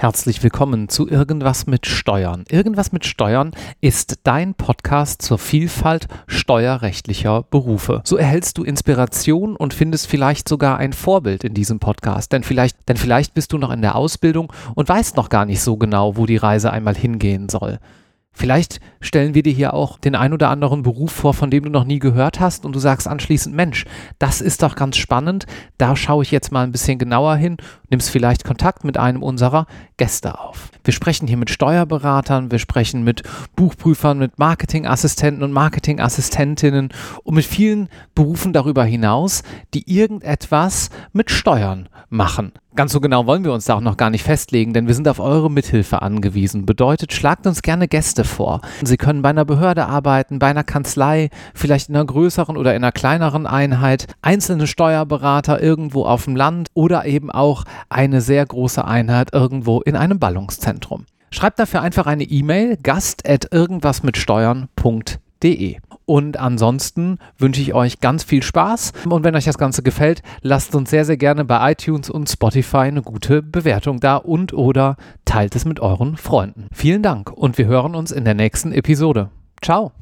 Herzlich willkommen zu Irgendwas mit Steuern. Irgendwas mit Steuern ist dein Podcast zur Vielfalt steuerrechtlicher Berufe. So erhältst du Inspiration und findest vielleicht sogar ein Vorbild in diesem Podcast. Denn vielleicht, denn vielleicht bist du noch in der Ausbildung und weißt noch gar nicht so genau, wo die Reise einmal hingehen soll. Vielleicht stellen wir dir hier auch den ein oder anderen Beruf vor, von dem du noch nie gehört hast und du sagst anschließend, Mensch, das ist doch ganz spannend, da schaue ich jetzt mal ein bisschen genauer hin, nimmst vielleicht Kontakt mit einem unserer Gäste auf. Wir sprechen hier mit Steuerberatern, wir sprechen mit Buchprüfern, mit Marketingassistenten und Marketingassistentinnen und mit vielen Berufen darüber hinaus, die irgendetwas mit Steuern machen. Ganz so genau wollen wir uns da auch noch gar nicht festlegen, denn wir sind auf eure Mithilfe angewiesen. Bedeutet, schlagt uns gerne Gäste vor. Sie können bei einer Behörde arbeiten, bei einer Kanzlei, vielleicht in einer größeren oder in einer kleineren Einheit, einzelne Steuerberater irgendwo auf dem Land oder eben auch eine sehr große Einheit irgendwo in einem Ballungszentrum. Schreibt dafür einfach eine E-Mail gast at irgendwasmitsteuern.de. Und ansonsten wünsche ich euch ganz viel Spaß. Und wenn euch das Ganze gefällt, lasst uns sehr, sehr gerne bei iTunes und Spotify eine gute Bewertung da und oder teilt es mit euren Freunden. Vielen Dank und wir hören uns in der nächsten Episode. Ciao.